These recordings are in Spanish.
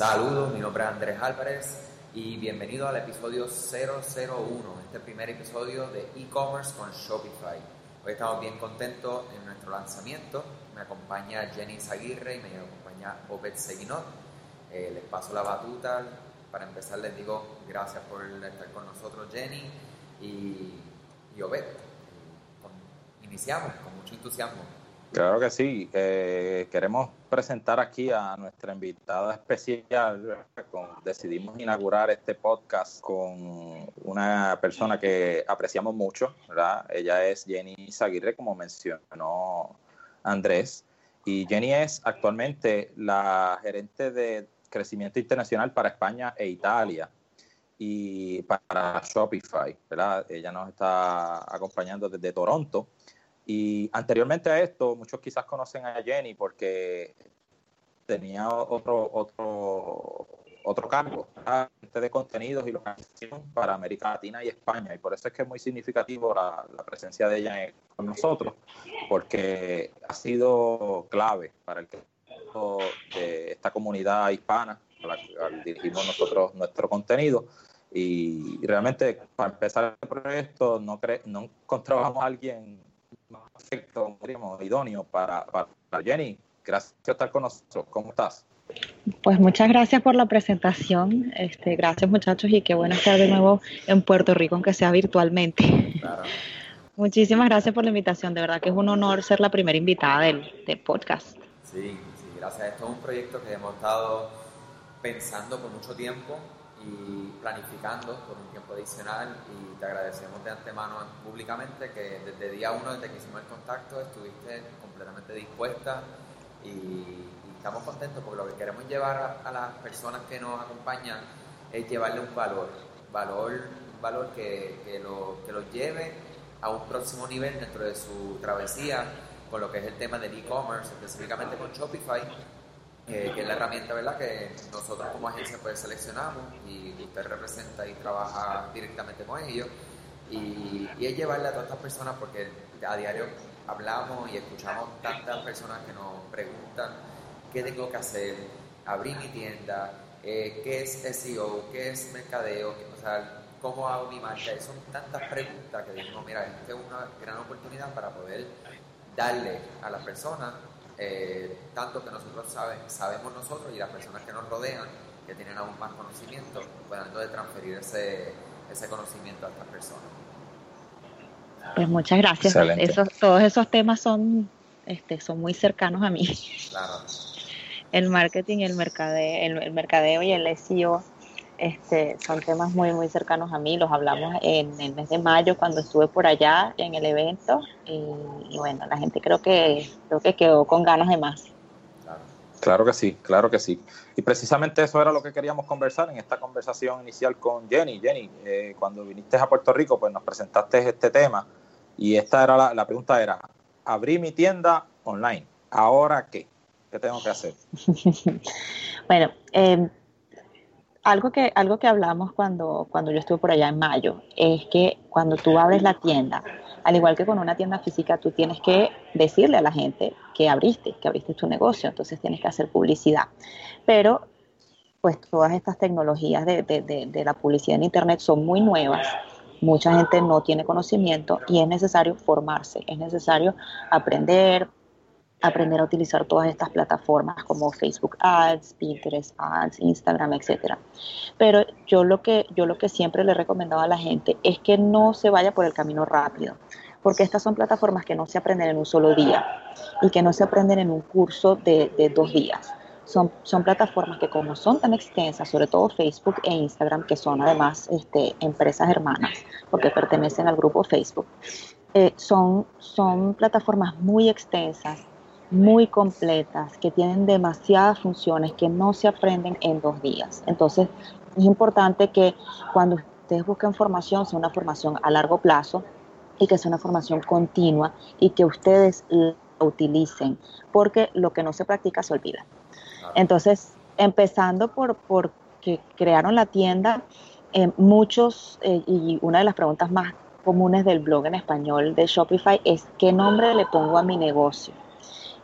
Saludos, mi nombre es Andrés Álvarez y bienvenido al episodio 001, este primer episodio de e-commerce con Shopify. Hoy estamos bien contentos en nuestro lanzamiento. Me acompaña Jenny Zaguirre y me acompaña Obed Seguinot. Eh, les paso la batuta. Para empezar les digo gracias por estar con nosotros Jenny y, y Obed. Iniciamos con mucho entusiasmo. Claro que sí. Eh, queremos presentar aquí a nuestra invitada especial. decidimos inaugurar este podcast con una persona que apreciamos mucho. ¿verdad? Ella es Jenny Zaguirre, como mencionó Andrés. Y Jenny es actualmente la gerente de crecimiento internacional para España e Italia y para Shopify. Ella nos está acompañando desde Toronto. Y anteriormente a esto, muchos quizás conocen a Jenny porque tenía otro, otro, otro cargo de contenidos y localización para América Latina y España. Y por eso es que es muy significativo la, presencia de ella con nosotros, porque ha sido clave para el que de esta comunidad hispana a la dirigimos nosotros nuestro contenido. Y, realmente, para empezar el proyecto, no, no encontrábamos a alguien perfecto, idóneo para, para, Jenny. Gracias por estar con nosotros. ¿Cómo estás? Pues muchas gracias por la presentación. Este, gracias muchachos y qué bueno estar de nuevo en Puerto Rico, aunque sea virtualmente. Muchísimas gracias por la invitación. De verdad que es un honor ser la primera invitada del, del podcast. Sí, sí, gracias. Esto es un proyecto que hemos estado pensando por mucho tiempo y planificando por un tiempo adicional y te agradecemos de antemano públicamente que desde día uno, desde que hicimos el contacto, estuviste completamente dispuesta y, estamos contentos porque lo que queremos llevar a, las personas que nos acompañan es llevarle un valor, valor un valor que, que, lo, que los lleve a un próximo nivel dentro de su travesía con lo que es el tema del e-commerce, específicamente con Shopify, que es la herramienta ¿verdad? que nosotros como agencia pues seleccionamos y usted representa y trabaja directamente con ellos. Y, es llevarle a todas estas personas porque a diario hablamos y escuchamos tantas personas que nos preguntan qué tengo que hacer, abrir mi tienda, eh, qué es SEO, qué es mercadeo, o sea, cómo hago mi marca. son tantas preguntas que dijimos, mira, esta es una gran oportunidad para poder darle a las personas eh, tanto que nosotros sabemos nosotros y las personas que nos rodean, que tienen aún más conocimiento, puedan entonces transferir ese, ese conocimiento a estas personas. Pues muchas gracias. Esos, todos esos temas son, este, son muy cercanos a mí. Claro. El marketing, el mercadeo, el, el mercadeo y el SEO este, son temas muy, muy cercanos a mí. Los hablamos en el mes de mayo cuando estuve por allá en el evento. Y, bueno, la gente creo que, creo que quedó con ganas de más. Claro que sí, claro que sí. Y precisamente eso era lo que queríamos conversar en esta conversación inicial con Jenny. Jenny, eh, cuando viniste a Puerto Rico, pues nos presentaste este tema y esta era la, la pregunta era, abrí mi tienda online, ¿ahora qué? ¿Qué tengo que hacer? bueno, eh, algo que, algo que hablamos cuando, cuando yo estuve por allá en mayo es que cuando tú abres la tienda, al igual que con una tienda física, tú tienes que decirle a la gente que abriste, que abriste tu negocio, entonces tienes que hacer publicidad. Pero pues todas estas tecnologías de, de, de, de la publicidad en Internet son muy nuevas mucha gente no tiene conocimiento y es necesario formarse, es necesario aprender, aprender a utilizar todas estas plataformas como Facebook Ads, Pinterest Ads, Instagram, etcétera. Pero yo lo que yo lo que siempre le he recomendado a la gente es que no se vaya por el camino rápido, porque estas son plataformas que no se aprenden en un solo día y que no se aprenden en un curso de, dos días. Son, son, plataformas que como son tan extensas, sobre todo Facebook e Instagram, que son además este, empresas hermanas, porque pertenecen al grupo Facebook, eh, son, son plataformas muy extensas muy completas, que tienen demasiadas funciones que no se aprenden en dos días. Entonces, es importante que cuando ustedes busquen formación, sea una formación a largo plazo y que sea una formación continua y que ustedes la utilicen, porque lo que no se practica se olvida. Entonces, empezando por, por que crearon la tienda, eh, muchos, eh, y una de las preguntas más comunes del blog en español de Shopify es, ¿qué nombre le pongo a mi negocio?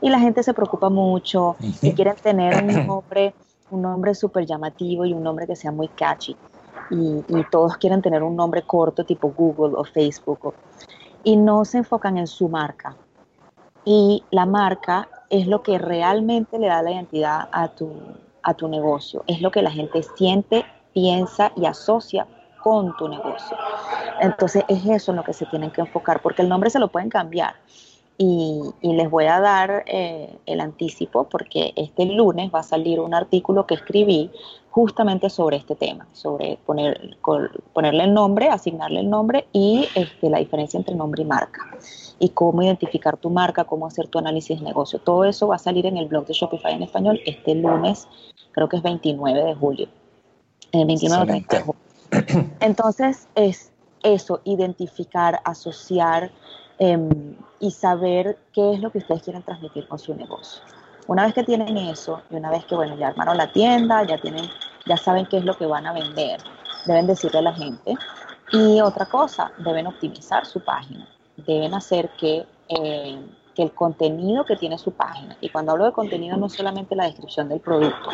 Y la gente se preocupa mucho y quieren tener un nombre un nombre súper llamativo y un nombre que sea muy catchy. Y, todos quieren tener un nombre corto tipo Google o Facebook y no se enfocan en su marca. Y la marca es lo que realmente le da la identidad a tu, a tu negocio, es lo que la gente siente, piensa y asocia con tu negocio. Entonces es eso en lo que se tienen que enfocar, porque el nombre se lo pueden cambiar. Y, les voy a dar eh, el anticipo porque este lunes va a salir un artículo que escribí justamente sobre este tema, sobre poner, ponerle el nombre, asignarle el nombre y este, la diferencia entre nombre y marca y cómo identificar tu marca, cómo hacer tu análisis de negocio. Todo eso va a salir en el blog de Shopify en español este lunes, creo que es 29 de julio. El 29 de julio. Entonces es eso, identificar, asociar em, y saber qué es lo que ustedes quieren transmitir con su negocio. Una vez que tienen eso y una vez que, bueno, ya armaron la tienda, ya tienen, ya saben qué es lo que van a vender, deben decirle a la gente. Y otra cosa, deben optimizar su página deben hacer que, eh, que, el contenido que tiene su página, y cuando hablo de contenido no solamente la descripción del producto,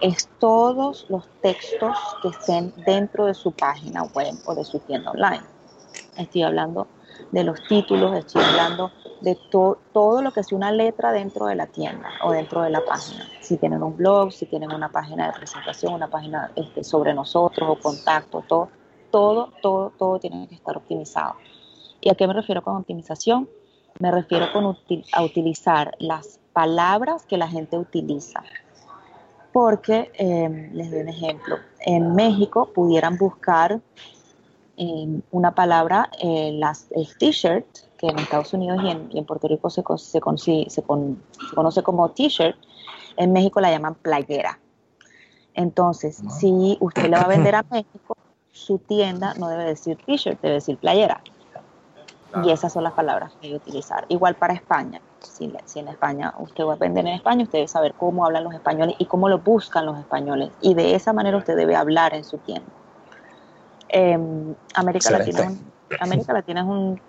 es todos los textos que estén dentro de su página web o de su tienda online. Estoy hablando de los títulos, estoy hablando de todo lo que es una letra dentro de la tienda o dentro de la página. Si tienen un blog, si tienen una página de presentación, una página este, sobre nosotros o contacto, todo, todo, todo, todo tiene que estar optimizado. ¿Y a qué me refiero con optimización? Me refiero con a utilizar las palabras que la gente utiliza. Porque, em, les doy un ejemplo, en México pudieran buscar em, una palabra, eh, las, el t-shirt, que en Estados Unidos y en, Puerto Rico se, se, se conoce como t-shirt, en México la llaman playera. Entonces, si usted le va a vender a México, su tienda no debe decir t-shirt, debe decir playera. Y esas son las palabras que hay que utilizar. Igual para España. Si, en España usted va a vender en España, usted debe saber cómo hablan los españoles y cómo lo buscan los españoles. Y de esa manera usted debe hablar en su tienda. Em, América, Latina, América Latina es un,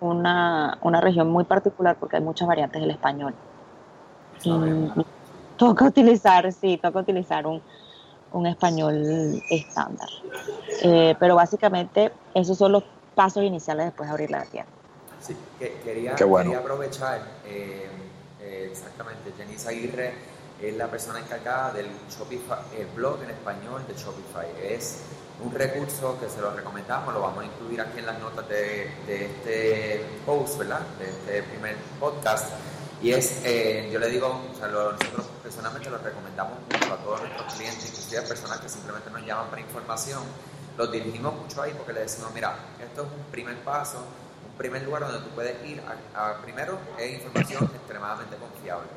una, una, región muy particular porque hay muchas variantes del español. Y, toca utilizar, sí, toca utilizar un, un español estándar. Eh, pero básicamente esos son los pasos iniciales después de abrir la tienda. Sí, quería, quería aprovechar, eh, eh, exactamente, Jenny Aguirre es la persona encargada del Shopify, el blog en español de Shopify. Es un recurso que se lo recomendamos, lo vamos a incluir aquí en las notas de, de este post, ¿verdad? De este primer podcast. Y es, eh, yo le digo, o sea, nosotros personalmente lo recomendamos mucho a todos nuestros clientes, inclusive a personas que simplemente nos llaman para información los dirigimos mucho ahí porque le decimos, mira, esto es un primer paso, un primer lugar donde tú puedes ir a, primero es información extremadamente confiable.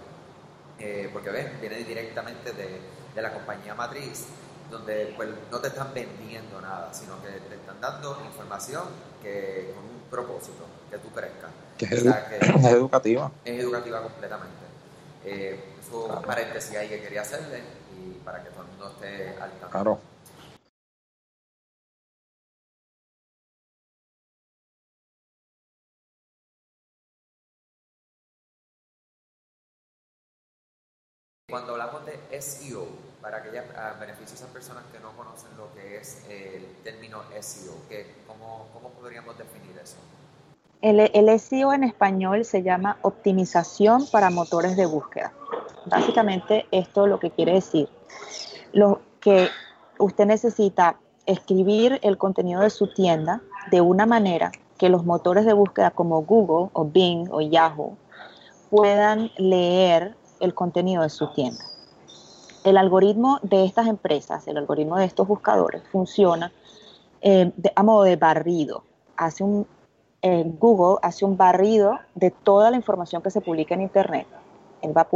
Eh, porque ves, viene directamente de, de, la compañía matriz, donde pues, no te están vendiendo nada, sino que te están dando información que con un propósito, que tú crezcas. Que es, educativa. Es educativa completamente. Eh, eso es un paréntesis ahí que quería hacerle y para que todo el mundo esté al tanto. Claro. Cuando hablamos de SEO, para aquellas beneficios a esas personas que no conocen lo que es el término SEO, cómo, ¿cómo, podríamos definir eso? El, el, SEO en español se llama optimización para motores de búsqueda. Básicamente esto lo que quiere decir, lo que usted necesita escribir el contenido de su tienda de una manera que los motores de búsqueda como Google o Bing o Yahoo puedan leer el contenido de su tienda. El algoritmo de estas empresas, el algoritmo de estos buscadores, funciona eh, a modo de barrido. Hace un, Google hace un barrido de toda la información que se publica en Internet. Él va,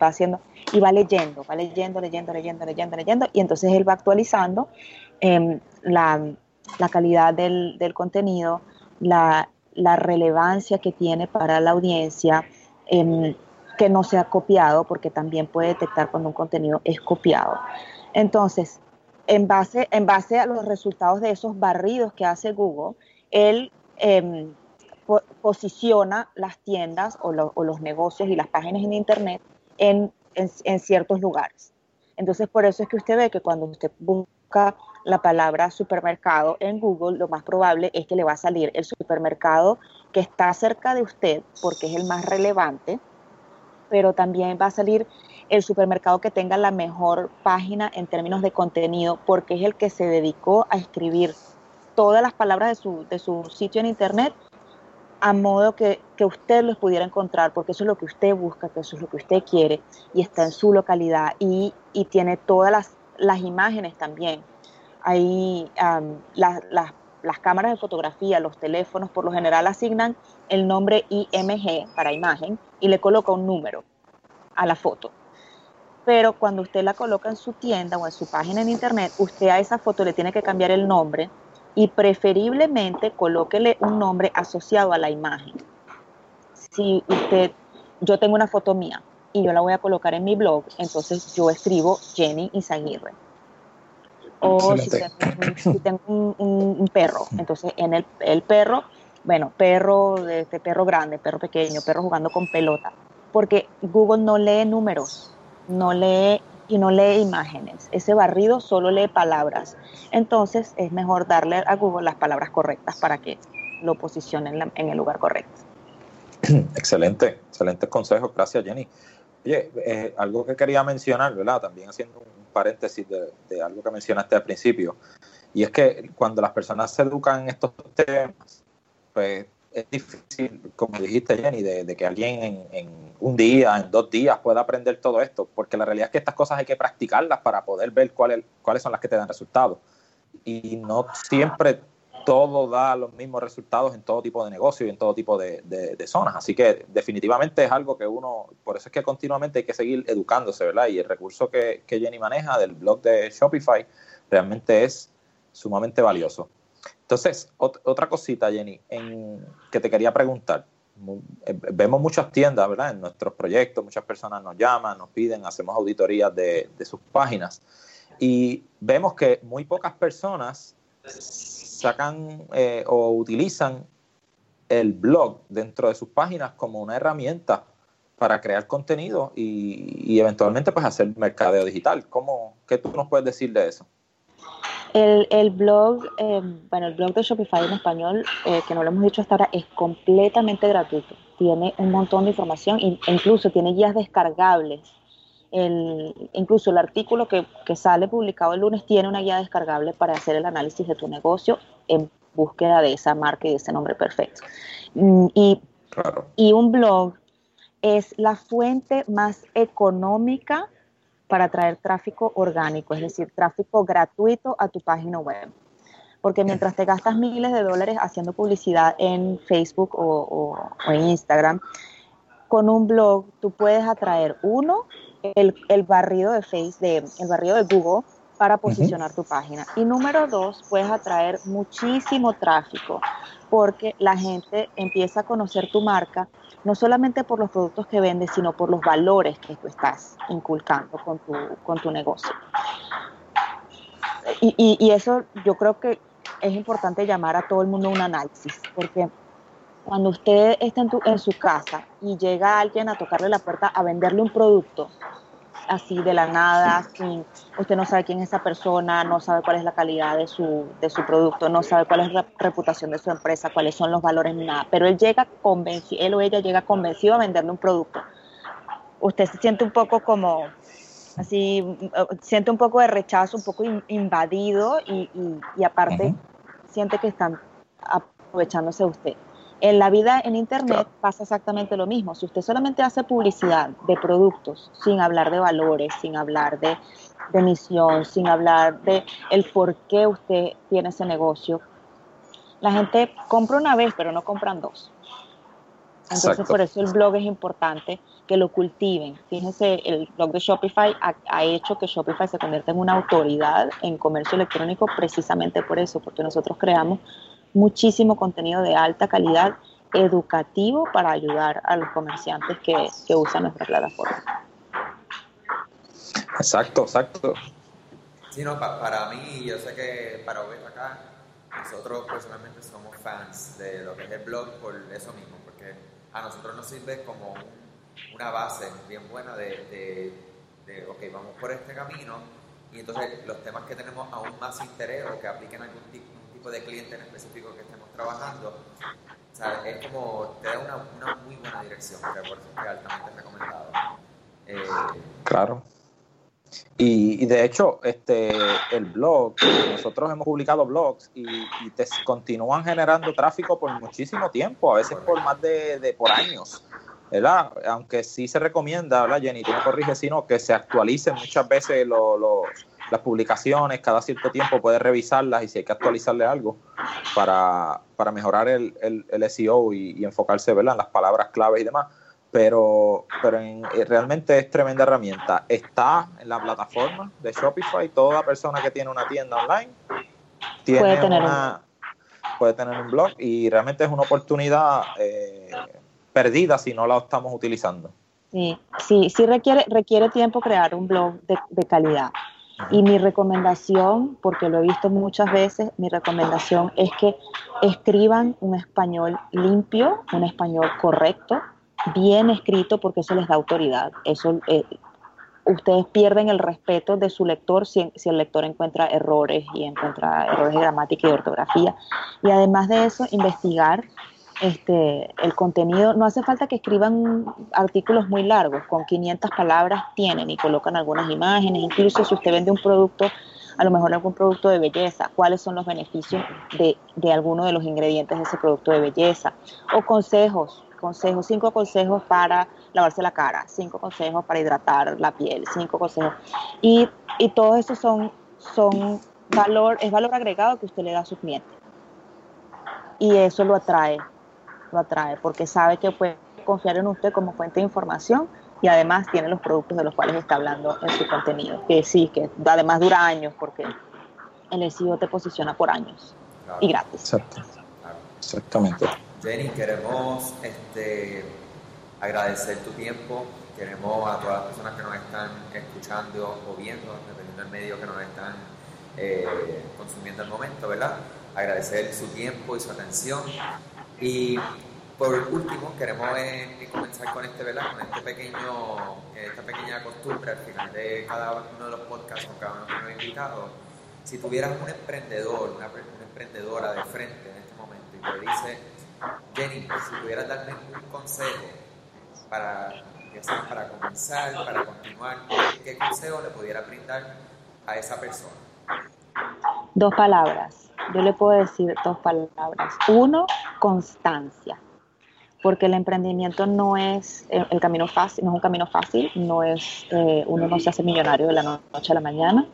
haciendo y va leyendo, va leyendo, leyendo, leyendo, leyendo, leyendo, y entonces él va actualizando em, la, calidad del, contenido, la, relevancia que tiene para la audiencia, em, que no sea copiado, porque también puede detectar cuando un contenido es copiado. Entonces, en base, en base a los resultados de esos barridos que hace Google, él em, posiciona las tiendas o, los negocios y las páginas en Internet en, ciertos lugares. Entonces, por eso es que usted ve que cuando usted busca la palabra supermercado en Google, lo más probable es que le va a salir el supermercado que está cerca de usted, porque es el más relevante, pero también va a salir el supermercado que tenga la mejor página en términos de contenido, porque es el que se dedicó a escribir todas las palabras de su, de su sitio en internet a modo que, que, usted los pudiera encontrar, porque eso es lo que usted busca, que eso es lo que usted quiere, y está en su localidad, y, y tiene todas las, las, imágenes también. Ahí las, las cámaras de fotografía, los teléfonos, por lo general asignan el nombre IMG para imagen y le coloca un número a la foto. Pero cuando usted la coloca en su tienda o en su página en internet, usted a esa foto le tiene que cambiar el nombre y preferiblemente colóquele un nombre asociado a la imagen. Si usted, yo tengo una foto mía y yo la voy a colocar en mi blog, entonces yo escribo Jenny Izaguirre. O si tengo, si tengo un, perro, entonces en el, el perro, bueno, perro este perro grande, perro pequeño, perro jugando con pelota, porque Google no lee números, no lee y no lee imágenes. Ese barrido solo lee palabras. Entonces es mejor darle a Google las palabras correctas para que lo posicione en, la, en el lugar correcto. Excelente, excelente consejo. Gracias, Jenny. Oye, eh, algo que quería mencionar, ¿verdad? También haciendo un paréntesis de, algo que mencionaste al principio, y es que cuando las personas se educan en estos temas, pues es difícil, como dijiste Jenny, de, de que alguien en, un día, en dos días pueda aprender todo esto, porque la realidad es que estas cosas hay que practicarlas para poder ver cuáles, cuáles son las que te dan resultados. Y no siempre todo da los mismos resultados en todo tipo de negocio y en todo tipo de, de, de, zonas. Así que definitivamente es algo que uno, por eso es que continuamente hay que seguir educándose, ¿verdad? Y el recurso que, que Jenny maneja del blog de Shopify realmente es sumamente valioso. Entonces, ot otra cosita, Jenny, en, que te quería preguntar. Eh, vemos muchas tiendas. En nuestros proyectos, muchas personas nos llaman, nos piden, hacemos auditorías de, de sus páginas y vemos que muy pocas personas sacan eh, o utilizan el blog dentro de sus páginas como una herramienta para crear contenido y, y eventualmente pues hacer mercadeo digital. ¿Cómo, ¿Qué tú nos puedes decir de eso? El, el blog, eh, bueno, el blog de Shopify en español, eh, que no lo hemos dicho hasta ahora, es completamente gratuito. Tiene un montón de información e incluso tiene guías descargables. El, incluso el artículo que, que, sale publicado el lunes tiene una guía descargable para hacer el análisis de tu negocio en búsqueda de esa marca y de ese nombre perfecto. Mm, y, claro. y un blog es la fuente más económica para traer tráfico orgánico, es decir, tráfico gratuito a tu página web. Porque mientras te gastas miles de dólares haciendo publicidad en Facebook o, o, o en Instagram, con un blog tú puedes atraer, uno, el, el barrido de Face, de, el barrido de Google para posicionar uh -huh. tu página. Y número dos, puedes atraer muchísimo tráfico porque la gente empieza a conocer tu marca no solamente por los productos que vendes, sino por los valores que tú estás inculcando con tu, con tu negocio. Y, y, y eso yo creo que es importante llamar a todo el mundo un análisis, porque cuando usted está en, tu, en su casa y llega alguien a tocarle la puerta a venderle un producto, así de la nada, sin, usted no sabe quién es esa persona, no sabe cuál es la calidad de su, de su producto, no sabe cuál es la reputación de su empresa, cuáles son los valores ni nada, pero él llega convencido, él o ella llega convencido a venderle un producto. Usted se siente un poco como, así, siente un poco de rechazo, un poco invadido y, y, y aparte uh -huh. siente que están aprovechándose de usted. En la vida en Internet claro. pasa exactamente lo mismo. Si usted solamente hace publicidad de productos sin hablar de valores, sin hablar de, de misión, sin hablar de el por qué usted tiene ese negocio, la gente compra una vez, pero no compran dos. Entonces, Exacto. por eso el blog es importante que lo cultiven. Fíjense, el blog de Shopify ha, ha, hecho que Shopify se convierta en una autoridad en comercio electrónico precisamente por eso, porque nosotros creamos muchísimo contenido de alta calidad educativo para ayudar a los comerciantes que, que usan nuestra plataforma. Exacto, exacto. Sí, no, pa para mí, yo sé que para ver acá, nosotros personalmente somos fans de lo que es el blog por eso mismo, porque a nosotros nos sirve como un, una base bien buena de, de, de, ok, vamos por este camino, y entonces los temas que tenemos aún más interés o que apliquen algún tipo, tipo de cliente en específico que estemos trabajando, es como, te da una, una muy buena dirección, que por eso es altamente recomendado. Eh, claro. Y, de hecho, este el blog, nosotros hemos publicado blogs y, te continúan generando tráfico por muchísimo tiempo, a veces por más de, por años. ¿verdad? Aunque sí se recomienda, ¿verdad, Jenny? Tú me corriges, sino que se actualicen muchas veces las publicaciones, cada cierto tiempo puedes revisarlas y si hay que actualizarle algo para, mejorar el, el, SEO y, y, enfocarse ¿verdad? en las palabras claves y demás pero, pero eh, realmente es tremenda herramienta. Está en la plataforma de Shopify, toda persona que tiene una tienda online tiene puede tener, una, un... puede tener un blog y realmente es una oportunidad eh, perdida si no la estamos utilizando. Sí, sí, sí requiere, requiere tiempo crear un blog de, de calidad. Y mi recomendación, porque lo he visto muchas veces, mi recomendación es que escriban un español limpio, un español correcto, bien escrito porque eso les da autoridad. Eso, eh, ustedes pierden el respeto de su lector si, el lector encuentra errores y encuentra errores de gramática y ortografía. Y además de eso, investigar este, el contenido. No hace falta que escriban artículos muy largos, con 500 palabras tienen y colocan algunas imágenes. Incluso si usted vende un producto, a lo mejor algún producto de belleza, cuáles son los beneficios de, de alguno de los ingredientes de ese producto de belleza. O consejos, consejos, cinco consejos para lavarse la cara, cinco consejos para hidratar la piel, cinco consejos. Y, y todo eso son, son valor, es valor agregado que usted le da a su cliente. Y eso lo atrae, lo atrae, porque sabe que puede confiar en usted como fuente de información y además tiene los productos de los cuales está hablando en su contenido, que sí, que además dura años porque el SEO te posiciona por años y gratis. Exactamente. Jenny, queremos este, agradecer tu tiempo, queremos a todas las personas que nos están escuchando o viendo, dependiendo del medio que nos están eh, consumiendo el momento, ¿verdad? Agradecer su tiempo y su atención. Y por último, queremos eh, comenzar con este, ¿verdad? Con este pequeño, esta pequeña costumbre al final de cada uno de los podcasts con cada uno de los invitados. Si tuvieras un emprendedor, una, una emprendedora de frente en este momento y te dice, Jenny, si pudieras darme un consejo para, para comenzar, para continuar, ¿qué consejo le pudiera brindar a esa persona? Dos palabras. Yo le puedo decir dos palabras. Uno, constancia. Porque el emprendimiento no es el camino fácil, no es un camino fácil, no es, eh, uno no se hace millonario de la noche a la mañana.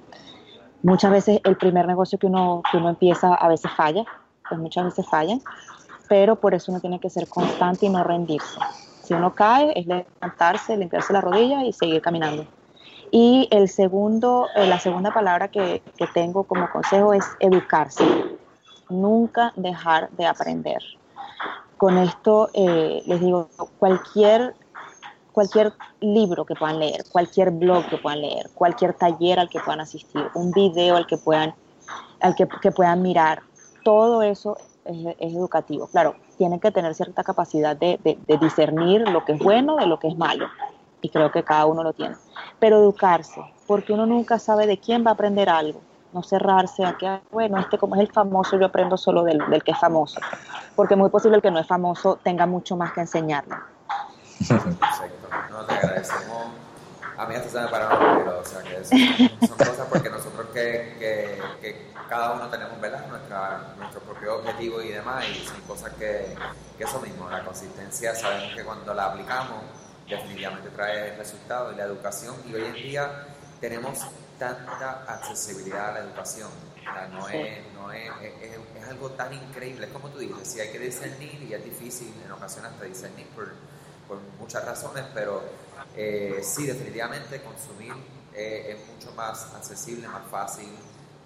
Muchas veces el primer negocio que uno, que uno empieza a veces falla, pues muchas veces fallan pero por eso uno tiene que ser constante y no rendirse. Si uno cae, es levantarse, limpiarse la rodilla y seguir caminando. Y el segundo, eh, la segunda palabra que, que, tengo como consejo es educarse. Nunca dejar de aprender. Con esto eh, les digo, cualquier, cualquier libro que puedan leer, cualquier blog que puedan leer, cualquier taller al que puedan asistir, un video al que puedan, al que, que puedan mirar, todo eso es, educativo. Claro, tienen que tener cierta capacidad de, discernir lo que es bueno de lo que es malo. Y creo que cada uno lo tiene. Pero educarse, porque uno nunca sabe de quién va a aprender algo. No cerrarse a que, ah, bueno, este como es el famoso, yo aprendo solo del, que es famoso. Porque es muy posible el que no es famoso tenga mucho más que enseñarle. Perfecto. No, te agradecemos. A mí hasta se me pararon los o sea que son cosas porque nosotros que, cada uno tenemos ¿verdad? Nuestra, nuestro propio objetivo y demás, y son cosas que eso mismo, la consistencia, sabemos que cuando la aplicamos, definitivamente trae resultados y la educación, y hoy en día tenemos tanta accesibilidad a la educación. no, es, no es, es, algo tan increíble, es como tú dices, si hay que discernir, y es difícil en ocasiones hasta discernir por, por muchas razones, pero eh, sí, definitivamente consumir eh, es mucho más accesible, más fácil,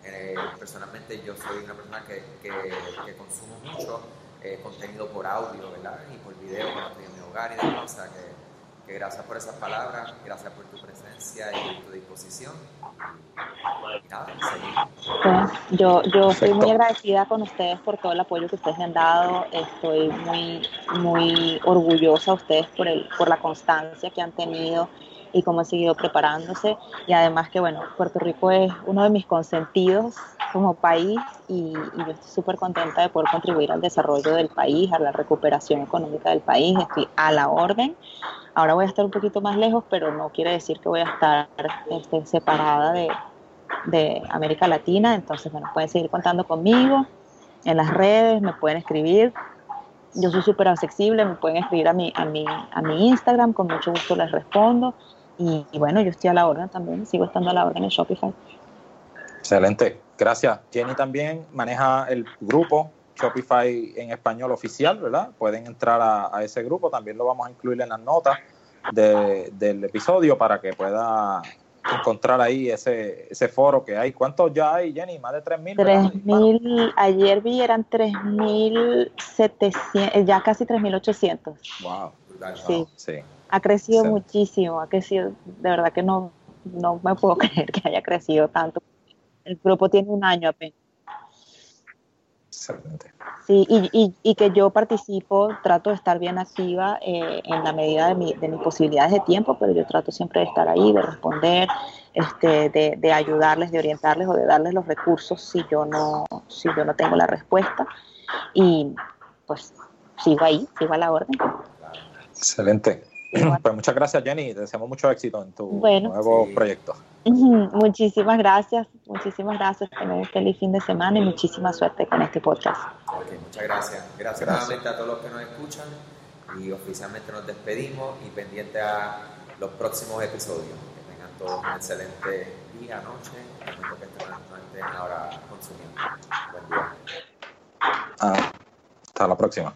eh, personalmente yo soy una persona que, que, consumo mucho eh, contenido por audio, ¿verdad? Y por video cuando estoy en mi hogar y demás. O sea que, que, gracias por esas palabras, gracias por tu presencia y tu disposición. Y nada, pues, yo, yo estoy muy agradecida con ustedes por todo el apoyo que ustedes me han dado. Estoy muy, muy orgullosa de ustedes por, el, por la constancia que han tenido y cómo ha seguido preparándose. Y además que, bueno, Puerto Rico es uno de mis consentidos como país y, yo estoy súper contenta de poder contribuir al desarrollo del país, a la recuperación económica del país. Estoy a la orden. Ahora voy a estar un poquito más lejos, pero no quiere decir que voy a estar este, separada de, de América Latina. Entonces, bueno, pueden seguir contando conmigo en las redes, me pueden escribir yo soy súper accesible, me pueden escribir a mi, a, mi, a mi Instagram, con mucho gusto les respondo. Y, bueno, yo estoy a la orden también, sigo estando a la orden en Shopify. Excelente, gracias. Jenny también maneja el grupo Shopify en español oficial, ¿verdad? Pueden entrar a, ese grupo, también lo vamos a incluir en las notas del episodio para que pueda encontrar ahí ese, ese foro que hay. ¿Cuántos ya hay, Jenny? ¿Más de 3.000? 3.000, ayer vi eran 3.700, eh, ya casi 3.800. Wow. Sí. sí. Ha crecido muchísimo, ha crecido, de verdad que no, no me puedo creer que haya crecido tanto. El grupo tiene un año apenas. Sí, y, y, que yo participo, trato de estar bien activa eh, en la medida de, mi, de, mis posibilidades de tiempo, pero yo trato siempre de estar ahí, de responder, este, de, de, ayudarles, de orientarles o de darles los recursos si yo no, si yo no tengo la respuesta. Y pues sigo ahí, sigo a la orden. Excelente. Pues muchas gracias, Jenny. Te deseamos mucho éxito en tu nuevo proyecto. Muchísimas gracias, muchísimas gracias. Tener un feliz fin de semana y muchísima suerte con este podcast. muchas gracias. Gracias, nuevamente a todos los que nos escuchan y oficialmente nos despedimos y pendiente a los próximos episodios. Que tengan todos un excelente día, noche, momento que estén ahora consumiendo. Buen día. Ah, hasta la próxima.